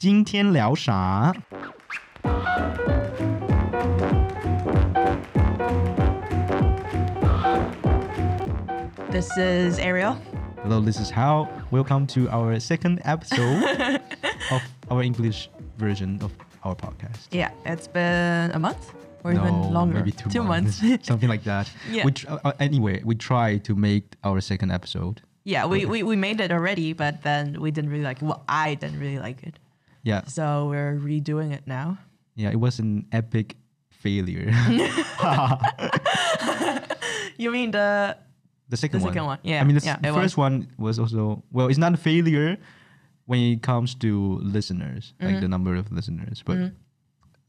今天聊啥？ This is Ariel. Hello, this is How. Welcome to our second episode of our English version of our podcast. Yeah, it's been a month or no, even longer. maybe two, months. something like that. Yeah. Which uh, uh, anyway, we try to make our second episode. yeah, we, we, we made it already, but then we didn't really like it. Well, I didn't really like it. Yeah, So we're redoing it now. yeah, it was an epic failure. You mean the. the second The one. second one, yeah, I mean, the, yeah, the first one was also well. It's not a failure when it comes to listeners, like Mm-hmm. the number of listeners, but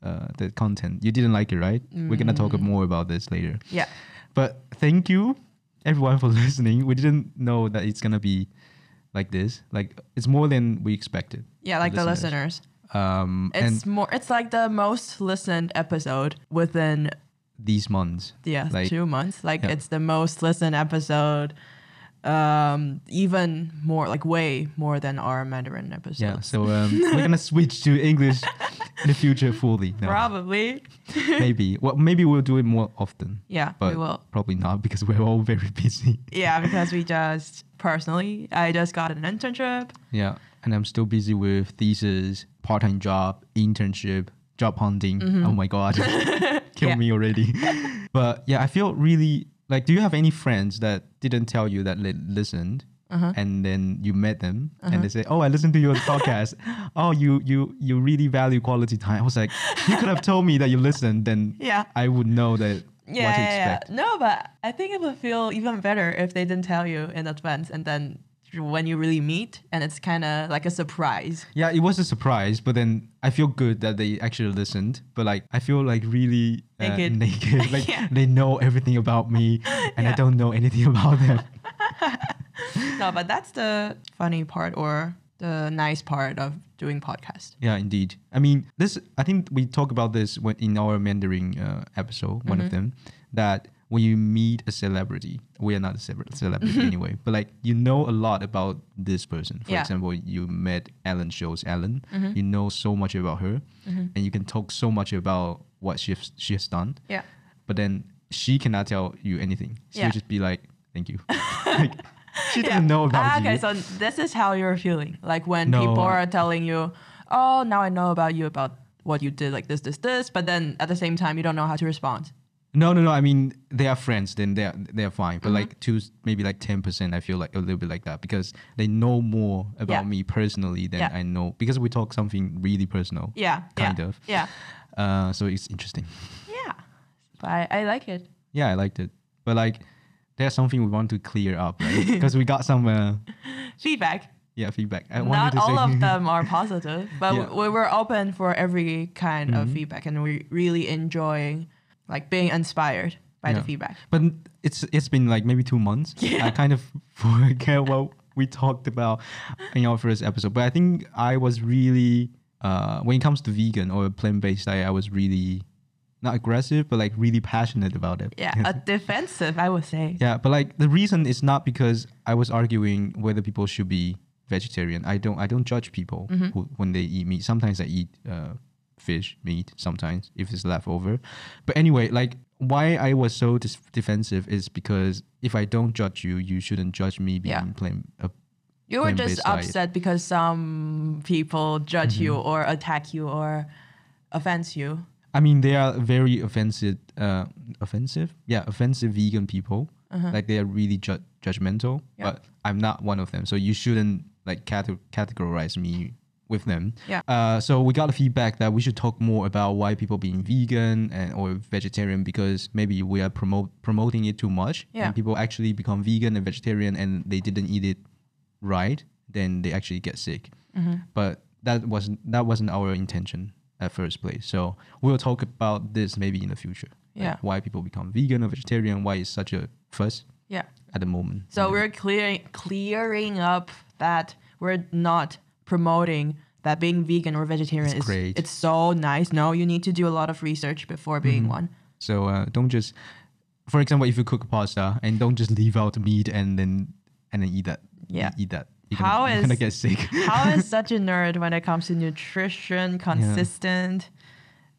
uh, the content. You didn't like it, right? We're gonna talk Mm. more about this later. Yeah. But thank you, everyone, for listening. We didn't know that it's gonna be like this. Like it's more than we expected. Yeah, like the listeners. Um, It's and more. It's like the most listened episode within these months. yeah Like- two months. Like Yeah. it's the most listened episode. Um, even more like way more than our Mandarin episodes. Yeah. So um, we're gonna switch to English in the future fully. No, Probably. maybe. Well, maybe we'll do it more often. Yeah, but we will. probably not because we're all very busy. Yeah, because we just personally, I just got an internship. Yeah, and I'm still busy with thesis, part-time job, internship, job hunting. Oh my god, kill. Yeah. me already. but yeah, I feel really like. Do you have any friends that didn't tell you that they listened? Uh-huh. And then you met them, and they say, "Oh, I listened to your podcast. oh, you you you really value quality time." I was like, "You could have told me that you listened, then Yeah. I would know that Yeah, what to yeah, yeah. No, but I think it would feel even better if they didn't tell you in advance, and then when you really meet, and it's kind of like a surprise. Yeah, it was a surprise, but then I feel good that they actually listened. But like, I feel like really uh, Naked. naked. Like Yeah. they know everything about me, and I don't know anything about them. no, but that's the funny part or the nice part of doing podcast. yeah, indeed. I mean, this. I think we talk about this when in our Mandarin uh, episode, one of Mm-hmm. them, that when you meet a celebrity, we are not a celebrity mm-hmm. anyway, but like you know a lot about this person. For Yeah. example, you met Ellen Shows Ellen. Mm-hmm. You know so much about her, mm-hmm. and you can talk so much about what she has, she has done. Yeah. but then she cannot tell you anything. She Yeah. would just be like, "Thank you." like, she doesn't know about Ah, you. okay, so this is how you're feeling. Like when No, people are telling you, "Oh, now I know about you about what you did, like this, this, this," but then at the same time, you don't know how to respond. No, no, no. I mean, they are friends. Then they are they are fine. Mm-hmm. But like two, maybe like ten percent. I feel like a little bit like that because they know more about Yeah. me personally than Yeah. I know because we talk something really personal. Yeah, Kind yeah, of. Yeah, Uh, so it's interesting. yeah. But I, I like it. Yeah, I liked it. But like, there's something we want to clear up, right? Because we got some uh, Feedback. yeah feedback. I Not all of them are positive, but Yeah. Mm-hmm. we were open for every kind of feedback, and we really enjoying like being inspired by Yeah. the feedback. But it's it's been like maybe two months. Yeah. I kind of forget what we talked about in our first episode. But I think I was really uh, when it comes to vegan or plant based diet, I was really not aggressive, but like really passionate about it. Yeah, a defensive, I would say. yeah, but like the reason is not because I was arguing whether people should be vegetarian. I don't I don't judge people Mm-hmm. who, when they eat meat. Sometimes I eat uh, fish, meat. Sometimes if it's leftover. But anyway, like why I was so dis- defensive is because if I don't judge you, you shouldn't judge me being Yeah. plain. Uh, You were just diet. upset because some people judge you Mm-hmm. or attack you or offense you. I mean, they are very offensive. Uh, offensive, yeah, offensive vegan people. Like they are really ju- judgmental. Uh-huh. Yeah. But I'm not one of them, so you shouldn't like cate- categorize me with them. Yeah. Uh, so we got the feedback that we should talk more about why people being vegan and or vegetarian because maybe we are promote promoting it too much. Yeah. And people actually become vegan and vegetarian and they didn't eat it right, then they actually get sick. Mm-hmm. But that wasn't that wasn't our intention at first place. So we'll talk about this maybe in the future. Like Yeah. why people become vegan or vegetarian, why it's such a fuss Yeah. at the moment. So we're clearing clearing up that we're not promoting that being vegan or vegetarian It's is great. it's so nice. No, you need to do a lot of research before being Mm-hmm. one. So uh, don't just, for example, if you cook pasta and don't just leave out meat and then and then eat that. Yeah. eat that. you're gonna, is- gonna get sick. How is such a nerd when it comes to nutrition, consistent,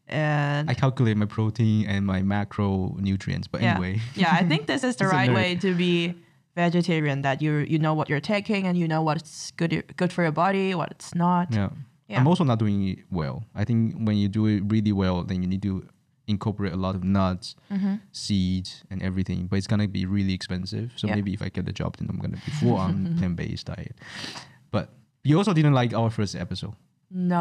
and I calculate my protein and my macronutrients, but yeah. anyway. yeah, I think this is the right way to be vegetarian. That you you know what you're taking and you know what's good good for your body, what it's not. Yeah. Yeah. I'm also not doing it well. I think when you do it really well, then you need to incorporate a lot of nuts, Mm-hmm. seeds, and everything. But it's gonna be really expensive. So Yeah. maybe if I get the job, then I'm gonna be full on plant based diet. But you also didn't like our first episode. No,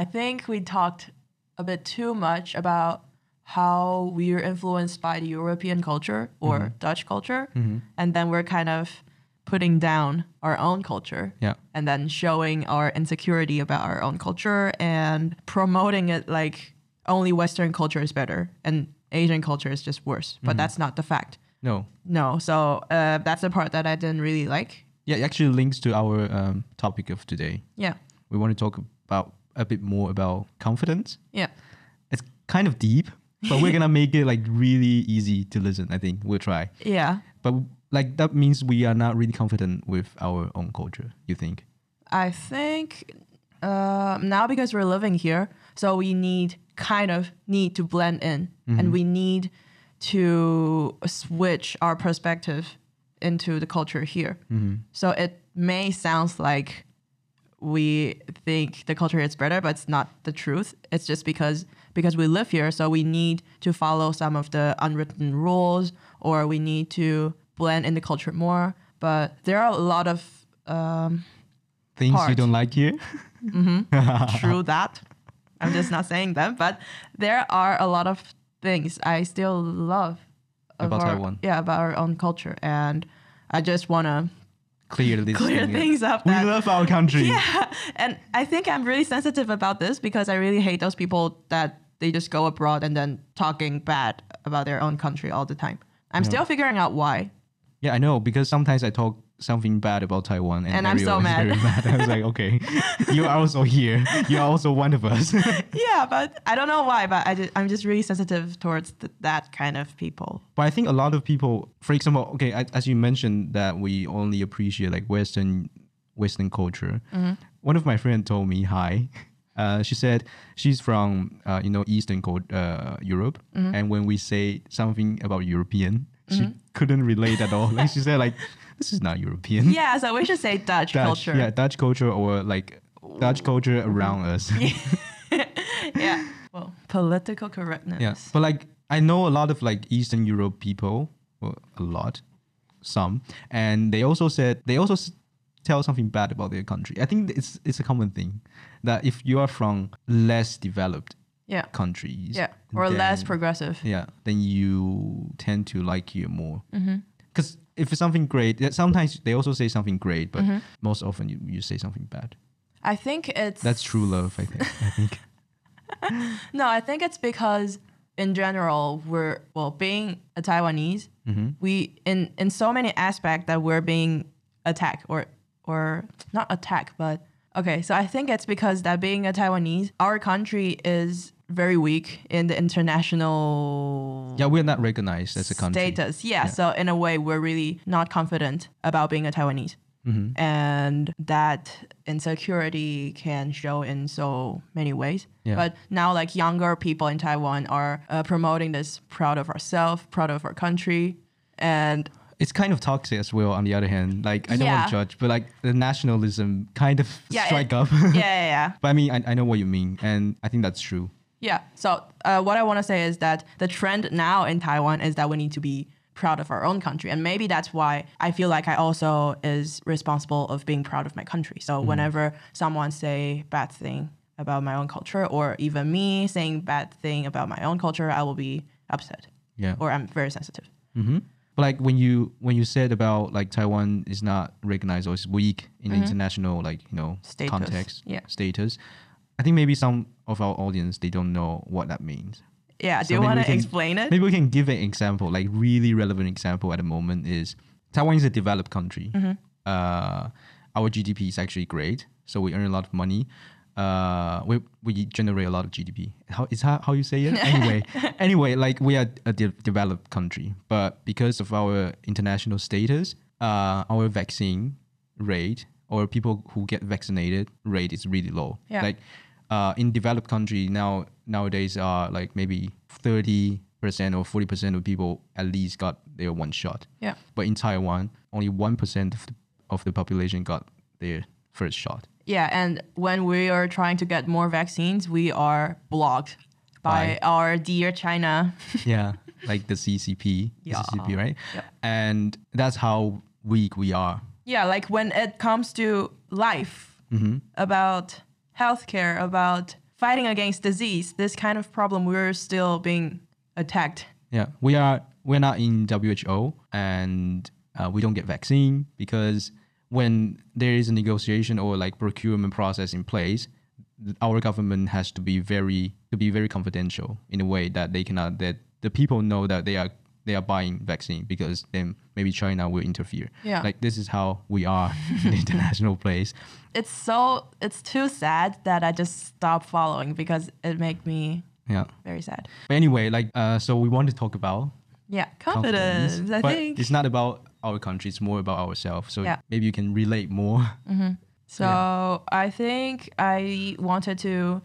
I think we talked a bit too much about how we are influenced by the European culture or Mm-hmm. Dutch culture, and then we're kind of putting down our own culture. Yeah. and then showing our insecurity about our own culture and promoting it like only Western culture is better and Asian culture is just worse. But that's not the fact. No. No, so uh, that's the part that I didn't really like. Yeah, it actually links to our um, topic of today. Yeah, We want to talk about a bit more about confidence. yeah, It's kind of deep, but we're gonna make it like really easy to listen. I think we'll try. yeah. But like that means we are not really confident with our own culture. You think? I think uh, now because we're living here, so we need kind of need to blend in, and we need to switch our perspective into the culture here. So it may sound like we think the culture is better, but it's not the truth. It's just because because we live here, so we need to follow some of the unwritten rules, or we need to blend in the culture more. But there are a lot of um, Things you don't like here? true that. I'm just not saying them, but there are a lot of things I still love About our- Taiwan. Yeah, about our own culture, and I just want to Clear this clear thing. things up. We love our country. yeah, and I think I'm really sensitive about this because I really hate those people that they just go abroad and then talking bad about their own country all the time. I'm still figuring out why. Yeah, I know because sometimes I talk something bad about Taiwan, and, And I'm so mad. mad. I was like, okay, you are also here. You are also one of us. Yeah, but I don't know why, but I just, I'm just really sensitive towards th- that kind of people. but I think a lot of people, for example, okay, I- as you mentioned that we only appreciate like Western Western culture. Mm-hmm. One of my friends told me hi. Uh, she said she's from uh, you know Eastern co- uh, Europe, Mm-hmm. and when we say something about European, she couldn't relate at all. Like she said, like this is not European. Yeah, so we should say Dutch, Dutch, culture. yeah, Dutch culture or like Dutch culture around us. yeah. Well, political correctness. yeah, but like I know a lot of like Eastern Europe people, well, a lot, some, and they also said they also tell something bad about their country. I think it's it's a common thing that if you are from less developed Yeah. countries, Yeah. Or less progressive. yeah, then you tend to like you more. Mm-hmm. Because if it's something great, sometimes they also say something great, but Mm-hmm. most often you, you say something bad. I think it's That's true love, I think. I think. No, I think it's because in general we're well being a Taiwanese, Mm-hmm. we in in so many aspects that we're being attacked or or not attack, but okay. So I think it's because that being a Taiwanese, our country is very weak in the international Yeah, we're not recognized as a country. status. Yeah, So in a way, we're really not confident about being a Taiwanese. Mm-hmm. And that insecurity can show in so many ways. Yeah. But now, like younger people in Taiwan are uh, promoting this proud of ourselves, proud of our country. And It's kind of toxic as well. On the other hand, like I don't want to judge, but like the nationalism kind of Yeah, strike it- up. yeah, yeah, yeah. but I mean, I, I know what you mean, and I think that's true. Yeah. So uh, what I want to say is that the trend now in Taiwan is that we need to be proud of our own country, and maybe that's why I feel like I also is responsible of being proud of my country. So whenever someone say bad thing about my own culture, or even me saying bad thing about my own culture, I will be upset, Yeah. or I'm very sensitive. hmm But like when you when you said about like Taiwan is not recognized or is weak in the international like you know. Status, context yeah. status, I think maybe some of our audience they don't know what that means. Yeah. So Do you want to explain it? Maybe we can give an example, like really relevant example at the moment is Taiwan is a developed country. Mm-hmm. Uh, our GDP is actually great, so we earn a lot of money. Uh, we we generate a lot of GDP. How is how, how you say it? Anyway, anyway, like we are a de- developed country, but because of our international status, uh, our vaccine rate or people who get vaccinated rate is really low. Yeah. Like uh, in developed country now nowadays are like maybe thirty percent or forty percent of people at least got their one shot. Yeah. But in Taiwan, only one percent of the, of the population got their first shot. Yeah, and when we are trying to get more vaccines, we are blocked by By- our dear China. yeah, like the CCP, Yeah. the CCP, right? Yep. And that's how weak we are. yeah, like when it comes to life, Mm-hmm. about healthcare, about fighting against disease, this kind of problem, we're still being attacked. Yeah, we are. We're not in WHO, and uh, we don't get vaccine because when there is a negotiation or like procurement process in place, our government has to be very to be very confidential in a way that they cannot that the people know that they are they are buying vaccine because then maybe China will interfere. Yeah. like this is how we are in the international place. It's so, it's too sad that I just stopped following because it made me Yeah. very sad. But anyway, like uh, so we want to talk about Yeah, confidence, I but think. it's not about our country; it's more about ourselves. So Yeah. maybe you can relate more. Mm-hmm. So I think I wanted to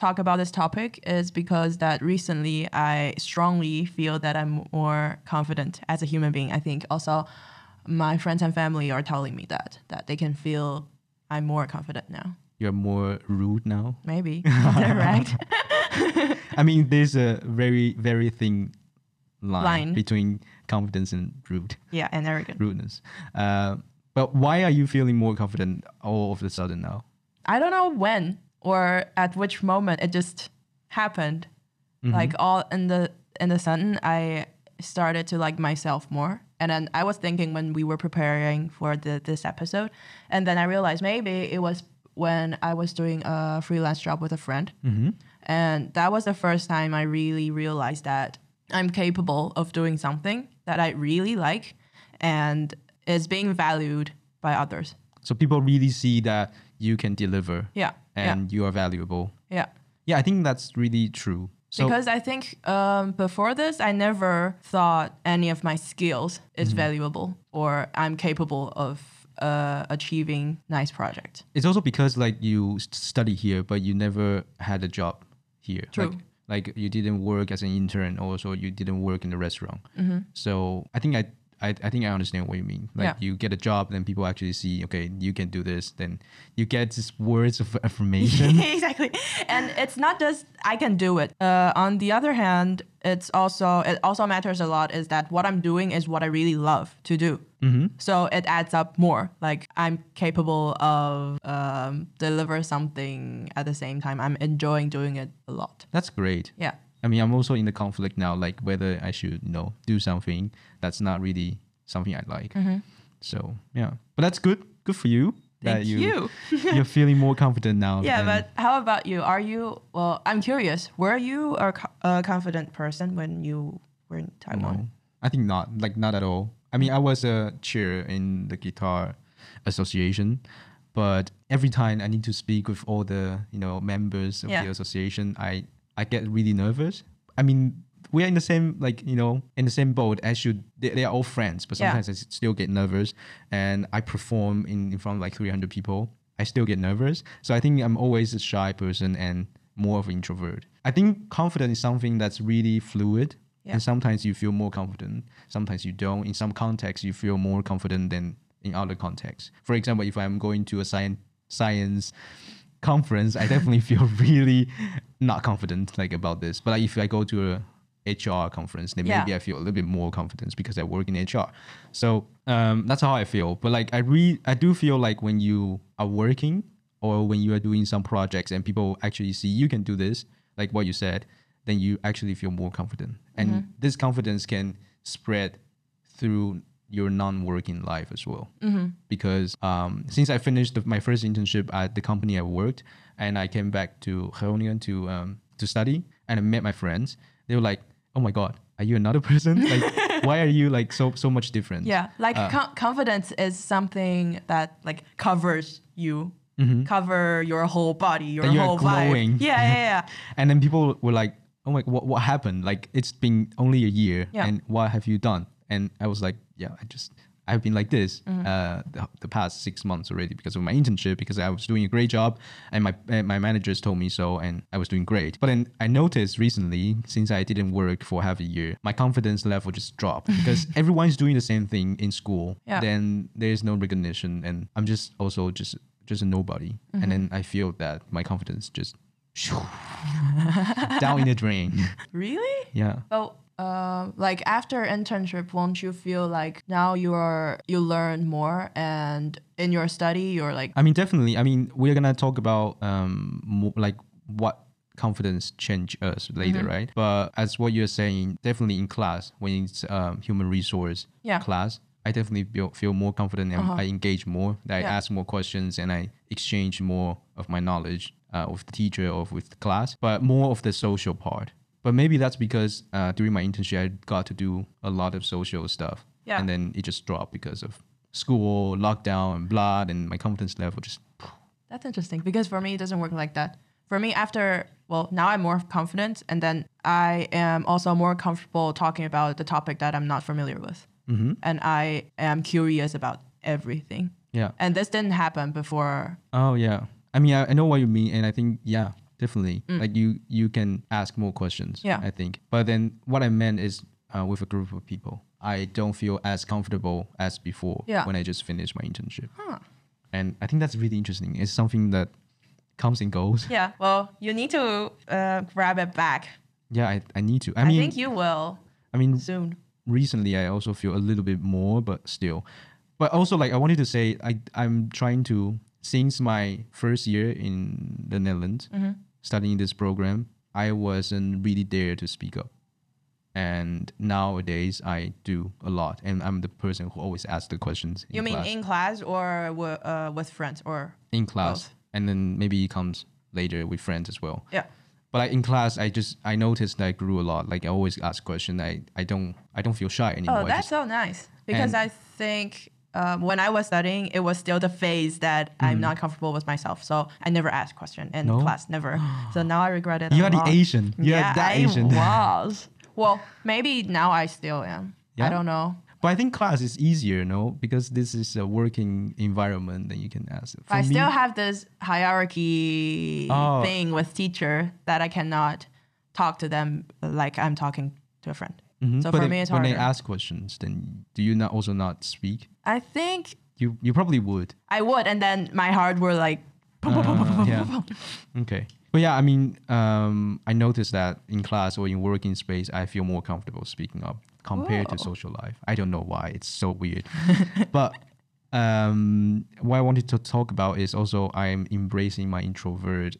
talk about this topic is because that recently I strongly feel that I'm more confident as a human being. I think also my friends and family are telling me that that they can feel I'm more confident now. You're more rude now. Maybe direct. I mean, there's a very very thin line, Line. between confidence and rude yeah, and arrogant. rudeness. Uh, but why are you feeling more confident all of a sudden now? I don't know when or at which moment it just happened. Like all in the in the sudden, I started to like myself more. And then I was thinking when we were preparing for the this episode, and then I realized maybe it was when I was doing a freelance job with a friend, and that was the first time I really realized that I'm capable of doing something that I really like, and is being valued by others. So people really see that you can deliver Yeah, and you are valuable. yeah, yeah. Yeah, I think that's really true. So because I think um, before this, I never thought any of my skills is Mm-hmm. valuable or I'm capable of uh, achieving nice project. it's also because like you study here, but you never had a job here. True. Like, like you didn't work as an intern, also you didn't work in the restaurant. Mm-hmm. So I think I, I I think I understand what you mean. Like Yeah. you get a job, then people actually see, okay, you can do this. Then you get these words of affirmation. exactly, and it's not just I can do it. Uh, on the other hand, it's also it also matters a lot is that what I'm doing is what I really love to do. Mm-hmm. So it adds up more. Like I'm capable of um, deliver something at the same time. I'm enjoying doing it a lot. That's great. Yeah. I mean, I'm also in the conflict now, like whether I should, you know, do something that's not really something I like. Mm-hmm. So yeah, but that's good. Good for you. Thank you. you're feeling more confident now. Yeah, but how about you? Are you well? I'm curious. Were you a, a confident person when you were in Taiwan? No, I think not. Like not at all. I mean, I was a chair in the guitar association, but every time I need to speak with all the you know members of Yeah. the association, I I get really nervous. I mean, we are in the same like you know in the same boat. I should they, they are all friends, but Yeah. sometimes I s- still get nervous, and I perform in, in front of like 300 people. I still get nervous. So I think I'm always a shy person and more of an introvert. I think confidence is something that's really fluid. Yeah. And sometimes you feel more confident, sometimes you don't. In some contexts, you feel more confident than in other contexts. For example, if I'm going to a science science conference, I definitely feel really not confident like about this. But like, if I go to a HR conference, then Yeah. maybe I feel a little bit more confidence because I work in HR. So um, that's how I feel. But like I re I do feel like when you are working or when you are doing some projects and people actually see you can do this, like what you said, then you actually feel more confident. And this confidence can spread through your non-working life as well. Because um, since I finished the, my first internship at the company I worked, and I came back to Groningen to um, to study, and I met my friends, they were like, "Oh my god, are you another person? Like, why are you like so so much different?" Yeah, like Uh, co- confidence is something that like covers you, cover your whole body, your Mm-hmm. Whole glowing. vibe. Yeah, yeah, yeah. And then people were like, "Oh my, what what happened? Like it's been only a year, Yeah. and what have you done?" And I was like, "Yeah, I just I've been like this Mm-hmm. uh, the, the past six months already because of my internship because I was doing a great job and my and my managers told me so and I was doing great. But then I noticed recently since I didn't work for half a year, my confidence level just dropped because everyone's doing the same thing in school. Yeah. Then there's no recognition and I'm just also just just a nobody. Mm-hmm. And then I feel that my confidence just down in the drain. Really? Yeah. So, uh, like after internship, won't you feel like now you are you learn more and in your study you're like I mean, definitely. I mean, we're gonna talk about um, more, like what confidence change us later, Mm-hmm. right? But as what you're saying, definitely in class when it's um, human resource Yeah. class, I definitely feel, feel more confident and I engage more. I Uh-huh. Yeah. ask more questions and I exchange more of my knowledge uh, with the teacher or with the class. But more of the social part. But maybe that's because uh, during my internship, I got to do a lot of social stuff. Yeah. And then it just dropped because of school, lockdown, and blah, and my confidence level just. That's interesting because for me it doesn't work like that. For me, after well, now I'm more confident, and then I am also more comfortable talking about the topic that I'm not familiar with, Mm-hmm. and I am curious about everything. Yeah. And this didn't happen before. Oh yeah. I mean, I, I know what you mean, and I think yeah, definitely. Like you, you can ask more questions. Mm. Yeah. I think. But then what I meant is uh, with a group of people, I don't feel as comfortable as before Yeah. when I just finished my internship. Huh. And I think that's really interesting. It's something that comes and goes. Yeah. Well, you need to uh, grab it back. Yeah, I, I need to. I I, mean, think you will I mean, soon. recently I also feel a little bit more, but still. But also, like I wanted to say, I I'm trying to since my first year in the Netherlands, studying this program, I wasn't really there to speak up, and nowadays I do a lot, and I'm the person who always asks the questions. You mean class. in class or uh, with friends or? in class, both? and then maybe it comes later with friends as well. Yeah. But like in class, I just I noticed that I grew a lot. Like I always ask questions. I I don't I don't feel shy anymore. Oh, that's just- so nice. Because I think um, when I was studying, it was still the phase that I'm not comfortable with myself. So I never asked question in. No? class, never. so now I regret it. You are the. Asian. You yeah, that I Asian. was. Well, maybe now I still am. Yeah? I don't know. But I think class is easier, no, because this is a working environment that you can ask. For I me- still have this hierarchy Oh. thing with teacher that I cannot talk to them like I'm talking to a friend. Mhm. So But for then me, it's when harder. they ask questions, then do you not also not speak? I think You you probably would. I would, and then my heart were like, Uh, yeah. Okay. But yeah, I mean, um, I noticed that in class or in working space, I feel more comfortable speaking up compared to social life. I don't know why. It's so weird. but um, what I wanted to talk about is also I'm embracing my introvert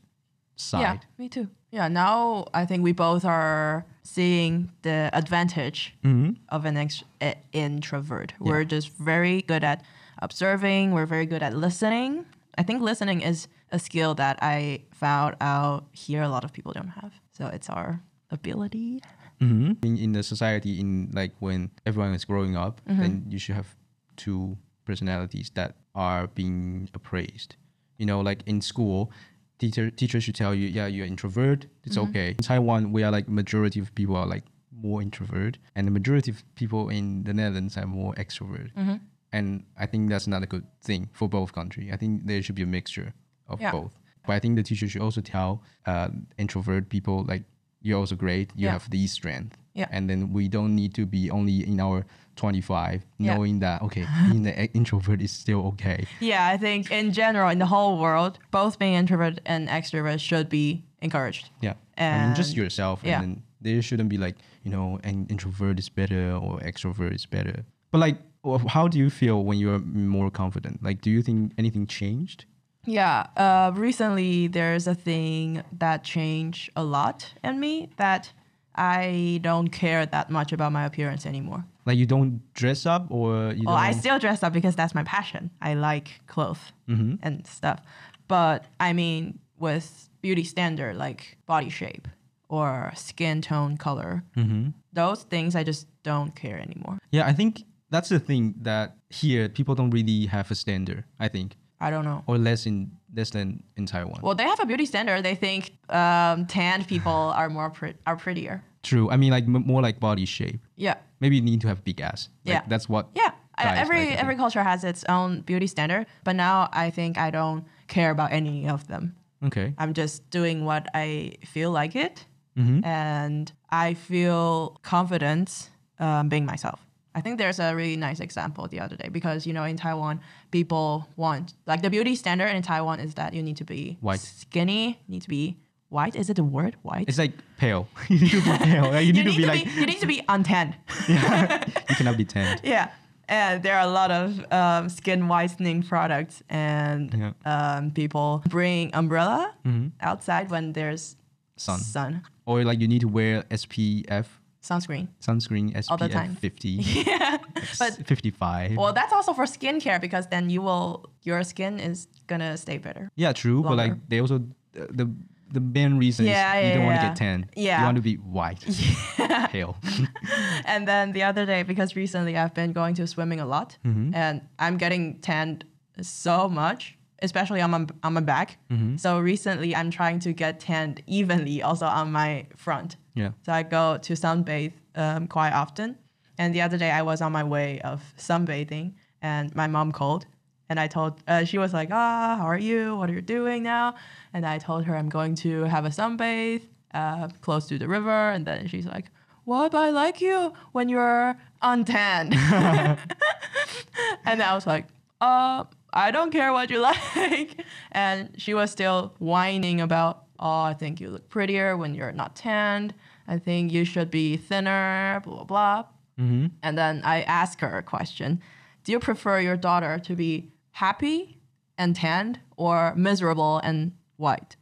side. Yeah, me too. Yeah, now I think we both are seeing the advantage Mhm. of an ex- a- introvert. We're just very good at observing, we're very good at listening. I think listening is a skill that I found out here a lot of people don't have. So it's our ability. hmm In, in the society, in like when everyone is growing up, then you should have two personalities that are being appraised. You know, like in school, teacher teacher should tell you, yeah, you're introvert. It's okay. In Taiwan, we are like majority of people are like more introvert, and the majority of people in the Netherlands are more extrovert. And I think that's not a good thing for both countries. I think there should be a mixture of Yeah. both. But I think the teacher should also tell uh, introvert people like you're also great. You Yeah. have these strength. Yeah. And then we don't need to be only in our 25, Yeah. knowing that okay, being an introvert is still okay. Yeah, I think in general, in the whole world, both being introvert and extrovert should be encouraged. Yeah. I mean, just yourself. yeah. And then there shouldn't be like, you know, an introvert is better or extrovert is better. But like, how do you feel when you're more confident? Like, do you think anything changed? Yeah, uh, recently there's a thing that changed a lot in me that I don't care that much about my appearance anymore. Like, you don't dress up or you don't. I still dress up because that's my passion. I like clothes Mhm. and stuff. But I mean, with beauty standard like body shape or skin tone color, Mhm. those things I just don't care anymore. Yeah, I think that's the thing that here people don't really have a standard. I think, I don't know. or less in less than in Taiwan. Well, they have a beauty standard. They think um, tanned people are more pre- are prettier. True. I mean, like m- more like body shape. Yeah. Maybe you need to have big ass. Like, Yeah. That's what Yeah. I- every like, every culture has its own beauty standard, but now I think I don't care about any of them. Okay. I'm just doing what I feel like it, Mm-hmm. and I feel confident um, being myself. I think there's a really nice example the other day because you know in Taiwan people want like the beauty standard in Taiwan is that you need to be White. skinny, need to be white. Is it the word white? It's like pale. you need to be pale. Like, you need to be like you need to be untanned. you cannot be tanned. yeah. And there are a lot of um, skin whitening products, and Yeah. um, people bring umbrella Mhm. outside when there's Sun. sun Or like you need to wear SPF sunscreen. sunscreen SPF All the time. 50, yeah, but 55. well, that's also for skincare because then you will your skin is gonna stay better. yeah, true. But like they also uh, the the main reason Yeah, is you yeah, don't want to get tan. Yeah. You want to be white, pale. And then the other day, because recently I've been going to swimming a lot, Mm-hmm. and I'm getting tanned so much, especially on my on my back. Mm-hmm. So recently, I'm trying to get tanned evenly also on my front. yeah. So I go to sunbathe um, quite often. And the other day, I was on my way of sunbathing, and my mom called, and I told uh, she was like, "Ah, how are you? What are you doing now?" And I told her I'm going to have a sunbathe uh, close to the river, and then she's like, "What? But I like you when you're untanned." and I was like, "Uh, I don't care what you like." and she was still whining about, "Oh, I think you look prettier when you're not tanned. I think you should be thinner." Blah blah blah. Mm-hmm. And then I asked her a question: Do you prefer your daughter to be happy and tanned, or miserable and white?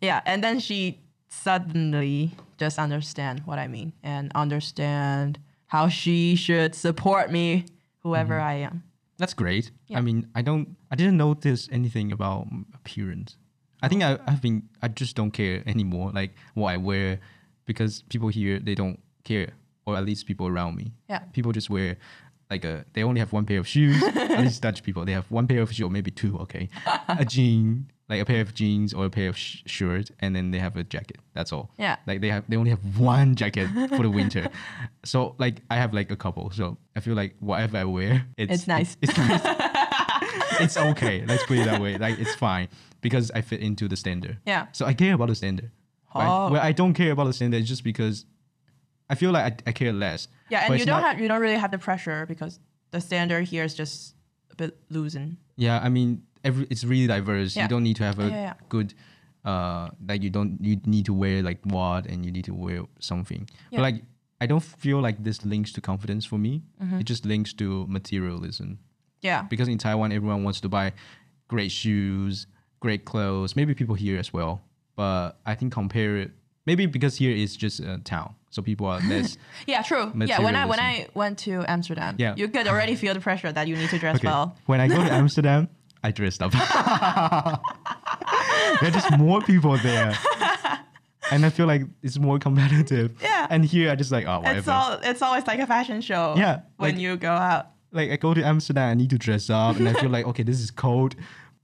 Yeah, and then she suddenly just understand what I mean and understand how she should support me, whoever I am. That's great. Yeah. I mean, I don't, I didn't notice anything about um, appearance. I think I, oh. I've been, I just don't care anymore, like what I wear, because people here they don't care, or at least people around me. Yeah. People just wear, like a, they only have one pair of shoes. at least Dutch people, they have one pair of shoes, or maybe two. Okay, a jean, like a pair of jeans or a pair of sh- shirt, and then they have a jacket. That's all. Yeah. Like they have, they only have one jacket for the winter. So like I have like a couple. So I feel like whatever I wear, it's It's nice. It's nice. it's okay. Let's put it that way. Like it's fine because I fit into the standard. Yeah. So I care about the standard. Right? Oh. Where I don't care about the standard just because I feel like I, I care less. Yeah, and you don't have you don't really have the pressure because the standard here is just a bit loosen. Yeah, I mean, every it's really diverse. Yeah. You don't need to have a Yeah, good, uh, like you don't you need to wear like what and you need to wear something. But like I don't feel like this links to confidence for me. Mm-hmm. It just links to materialism. Yeah. because in Taiwan everyone wants to buy great shoes, great clothes. Maybe people here as well, but I think compare it. Maybe because here is just a town, so people are less. Yeah, true. Yeah, when I when I went to Amsterdam, Yeah. you could already feel the pressure that you need to dress Okay. well. When I go to Amsterdam, I dressed up. there are just more people there, and I feel like it's more competitive. Yeah. And here I just like oh whatever. It's all it's always like a fashion show. Yeah, When like- you go out. like I go to Amsterdam, I need to dress up, and I feel like okay, this is cold.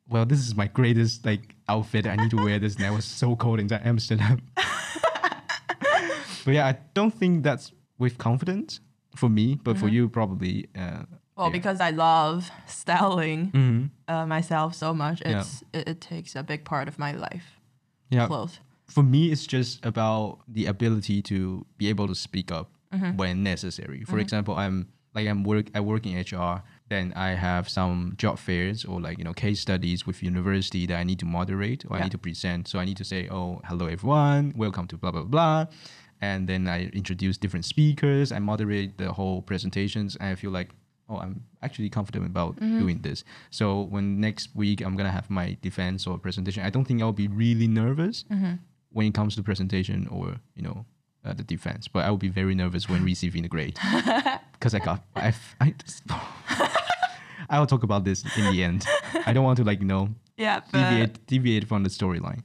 Well, this is my greatest like outfit. I need to wear this, and I was so cold in Amsterdam. but yeah, I don't think that's with confidence for me, but for you probably. Uh, Well, yeah. because I love styling Mhm. uh, myself so much, Yeah. it's it, it takes a big part of my life. yeah, Clothes. for me, it's just about the ability to be able to speak up Mm-hmm. when necessary. For example, I'm like I'm work I work in HR. Then I have some job fairs or like you know case studies with university that I need to moderate or I need to present. So I need to say, oh, hello everyone, welcome to blah blah blah, and then I introduce different speakers. I moderate the whole presentations, and I feel like. Oh, I'm actually confident about Mm-hmm. doing this. So when next week I'm gonna have my defense or presentation, I don't think I'll be really nervous Mm-hmm. when it comes to presentation or you know uh, the defense. But I will be very nervous when receiving the grade because I got I I. Just, I will talk about this in the end. I don't want to like you know Yeah, deviate deviate from the storyline.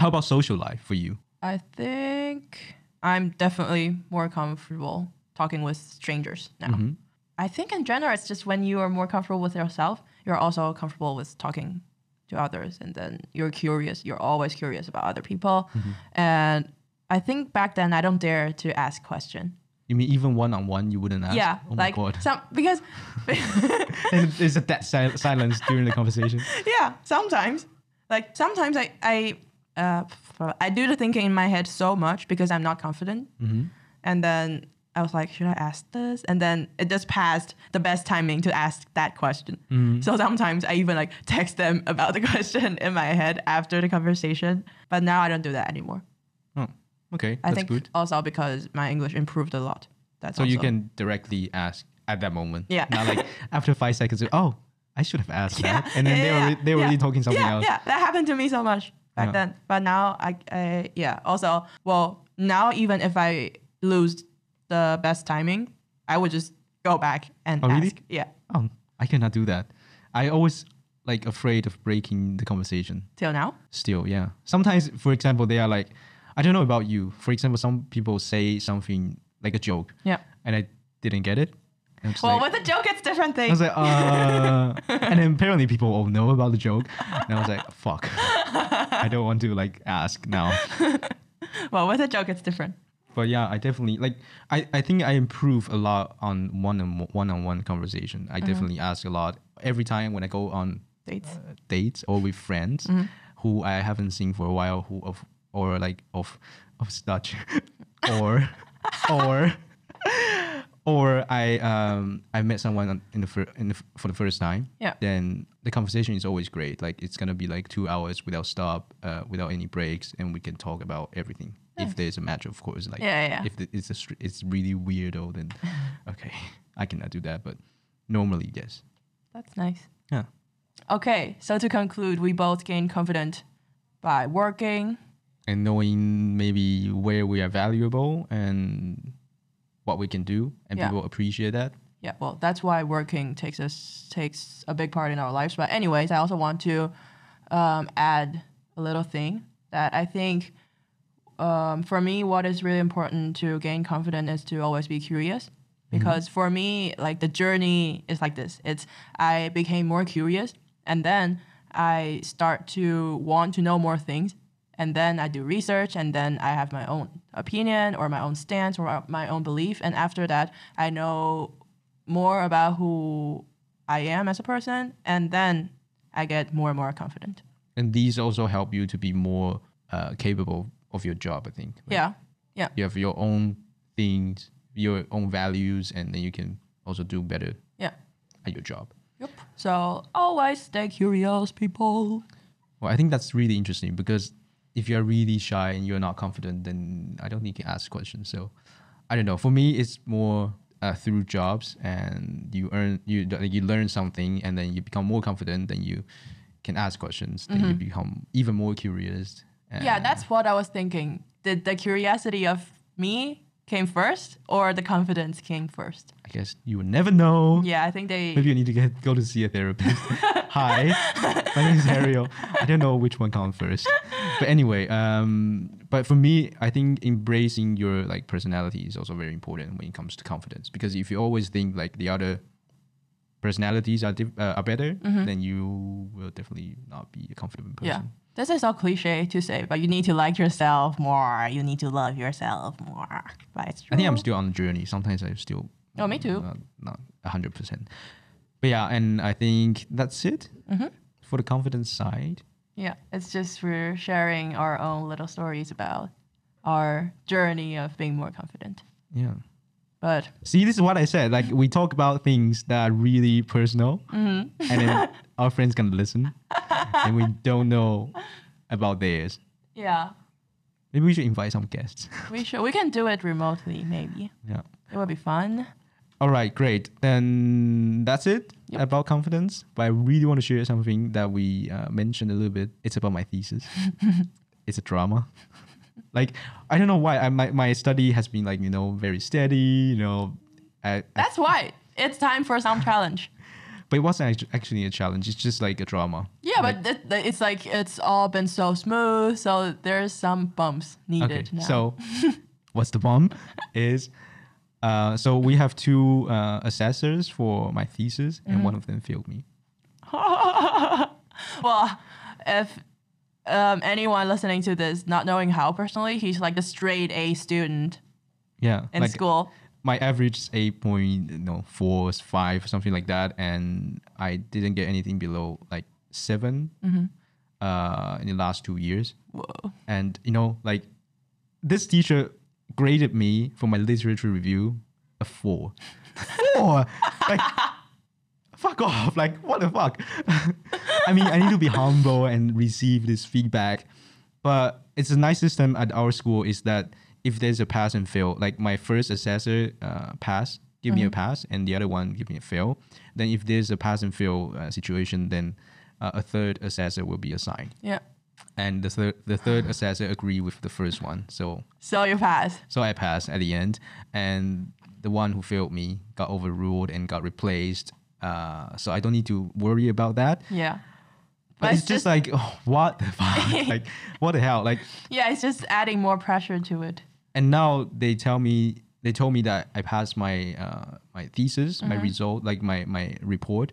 How about social life for you? I think I'm definitely more comfortable talking with strangers now. Mm-hmm. I think in general, it's just when you are more comfortable with yourself, you're also comfortable with talking to others, and then you're curious. You're always curious about other people, Mm-hmm. and I think back then I don't dare to ask question. You mean even one on one, you wouldn't ask? Yeah, Oh like my god. some because there's a dead sil- silence during the conversation. yeah, sometimes like sometimes I I uh I do the thinking in my head so much because I'm not confident, Mm-hmm. and then I was like, should I ask this? And then it just passed the best timing to ask that question. Mm-hmm. So sometimes I even like text them about the question in my head after the conversation. But now I don't do that anymore. Oh, okay, I that's think good. also because my English improved a lot. That's So you can directly ask at that moment. Yeah. Not like after five seconds. Oh, I should have asked yeah, that, and then yeah, they were they were yeah. already talking something else. Yeah, that happened to me so much back then. But now I, I yeah. Also, well, now even if I lose the best timing, I would just go back and Oh, ask. really? Yeah, Oh, I cannot do that. I always like afraid of breaking the conversation. till now. Still, yeah. Sometimes, for example, they are like, I don't know about you. For example, some people say something like a joke, Yeah. and I didn't get it. And I'm just Well, like- with a joke, it's different thing. I was like, uh, and then apparently people all know about the joke, and I was like, fuck, I don't want to like ask now. well, with a joke, it's different. But yeah, I definitely like. I, I think I improve a lot on one on one on one conversation. I definitely ask a lot every time when I go on Dates. uh, dates or with friends who I haven't seen for a while, who of or like of of such, or or or I um I met someone in the, fir- in the f- for the first time. Yeah. Then the conversation is always great. Like it's gonna be like two hours without stop, uh, without any breaks, and we can talk about everything. If there's a match, of course. Like Yeah, yeah. if the, it's a str- it's really weirdo, then okay, I cannot do that. But normally, yes. That's nice. Yeah. Okay, so to conclude, we both gain confidence by working. and knowing maybe where we are valuable and what we can do and Yeah. people appreciate that Yeah, well, that's why working takes us takes a big part in our lives. But anyways, I also want to um, add a little thing that I think um, for me, what is really important to gain confidence is to always be curious. Because for me, like the journey is like this. It's I became more curious, and then I start to want to know more things, and then I do research, and then I have my own opinion or my own stance or my own belief, and after that, I know more about who I am as a person, and then I get more and more confident. and these also help you to be more uh, capable of your job i think Like, Yeah, yeah, you have your own things your own values and then you can also do better yeah. at your job Yep. So always stay curious, people. well i think that's really interesting because if you're really shy and you're not confident then i don't think you can ask questions. So i don't know. For me it's more uh, through jobs and you earn you like you learn something and then you become more confident then you can ask questions. Then you become even more curious. Yeah, that's what I was thinking. Did the curiosity of me came first, or the confidence came first? i guess you will never know Yeah, I think they. maybe you need to get go to see a therapist hi my name is ariel i don't know which one comes first but anyway um but for me i think embracing your like personality is also very important when it comes to confidence because if you always think like the other personalities are uh, are better then you will definitely not be a confident person. Yeah, this is so cliche to say, but you need to like yourself more. You need to love yourself more. But it's true. I think I'm still on the journey. Sometimes I still. Oh, me too. Not, not 100%. But yeah, and I think that's it Mm-hmm. for the confidence side. Yeah, it's just we're sharing our own little stories about our journey of being more confident. Yeah. But See, this is what I said. Like, we talk about things that are really personal, Mm-hmm. and then our friends can listen, and we don't know about theirs. yeah, Maybe we should invite some guests. we should we can do it remotely. Maybe yeah. it would be fun. All right, great. Then that's it Yep. about confidence. But I really want to share something that we uh, mentioned a little bit. It's about my thesis. it's a drama. Like I don't know why. I, my my study has been like you know very steady. You know, I, I, That's why it's time for some challenge. but it wasn't actually a challenge. It's just like a drama. Yeah, Like- but th- it's like it's all been so smooth. So there's some bumps needed now. So, what's the bump? is uh, so we have two uh, assessors for my thesis, and Mm-hmm. one of them failed me. well, if um, anyone listening to this not knowing how personally, he's like a straight A student Yeah, in like school. my average is eight point no four five something like that, and I didn't get anything below like 7 uh, in the last two years. Whoa. And you know, like this teacher graded me for my literature review a four. four, like fuck off! Like what the fuck? I mean, I need to be humble and receive this feedback, but it's a nice system at our school. Is that if there's a pass and fail, like my first assessor uh, pass, give me a pass, and the other one give me a fail. Then if there's a pass and fail uh, situation, then uh, a third assessor will be assigned Yeah. and the third the third assessor agree with the first one. So So you pass. so I passed at the end, and the one who failed me got overruled and got replaced. Uh, so I don't need to worry about that. Yeah. But, it's, just, like oh, what the fuck? like what the hell? Like yeah, it's just adding more pressure to it. and now they tell me they told me that I passed my uh, my thesis, my result, like my my report,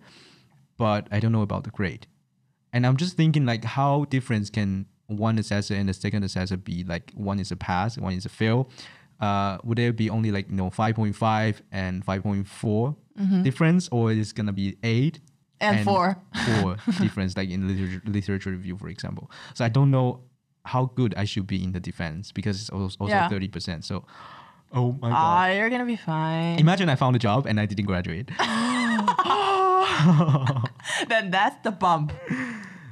but I don't know about the grade. And I'm just thinking like how different can one assessor and the second assessor be? Like one is a pass, one is a fail. Uh, would there be only like you know 5.5 and 5.4 difference, or is it gonna be eight And four. four difference, like in literature, literature review, for example? So I don't know how good I should be in the defense because it's also also Yeah. thirty percent. So, oh my god! Ah, you're gonna be fine. Imagine I found a job and I didn't graduate. then that's the bump.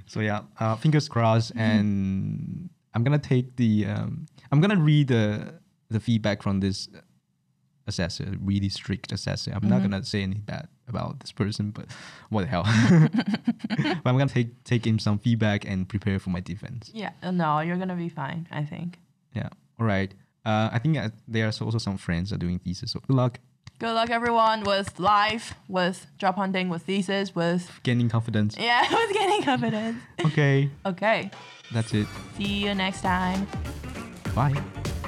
so yeah, uh, fingers crossed. And I'm gonna take the um, I'm gonna read the the feedback from this assessor, really strict assessor. I'm not gonna say anything bad about this person, but what the hell? but I'm gonna take take in some feedback and prepare for my defense. Yeah. uh, No, you're gonna be fine. I think. Yeah. All right. Uh, I think uh, there are also some friends are doing thesis. So good luck Good luck, everyone, with life, with job hunting, with thesis, with gaining confidence. yeah, with getting confidence. Okay, Okay. that's it. See you next time. Bye.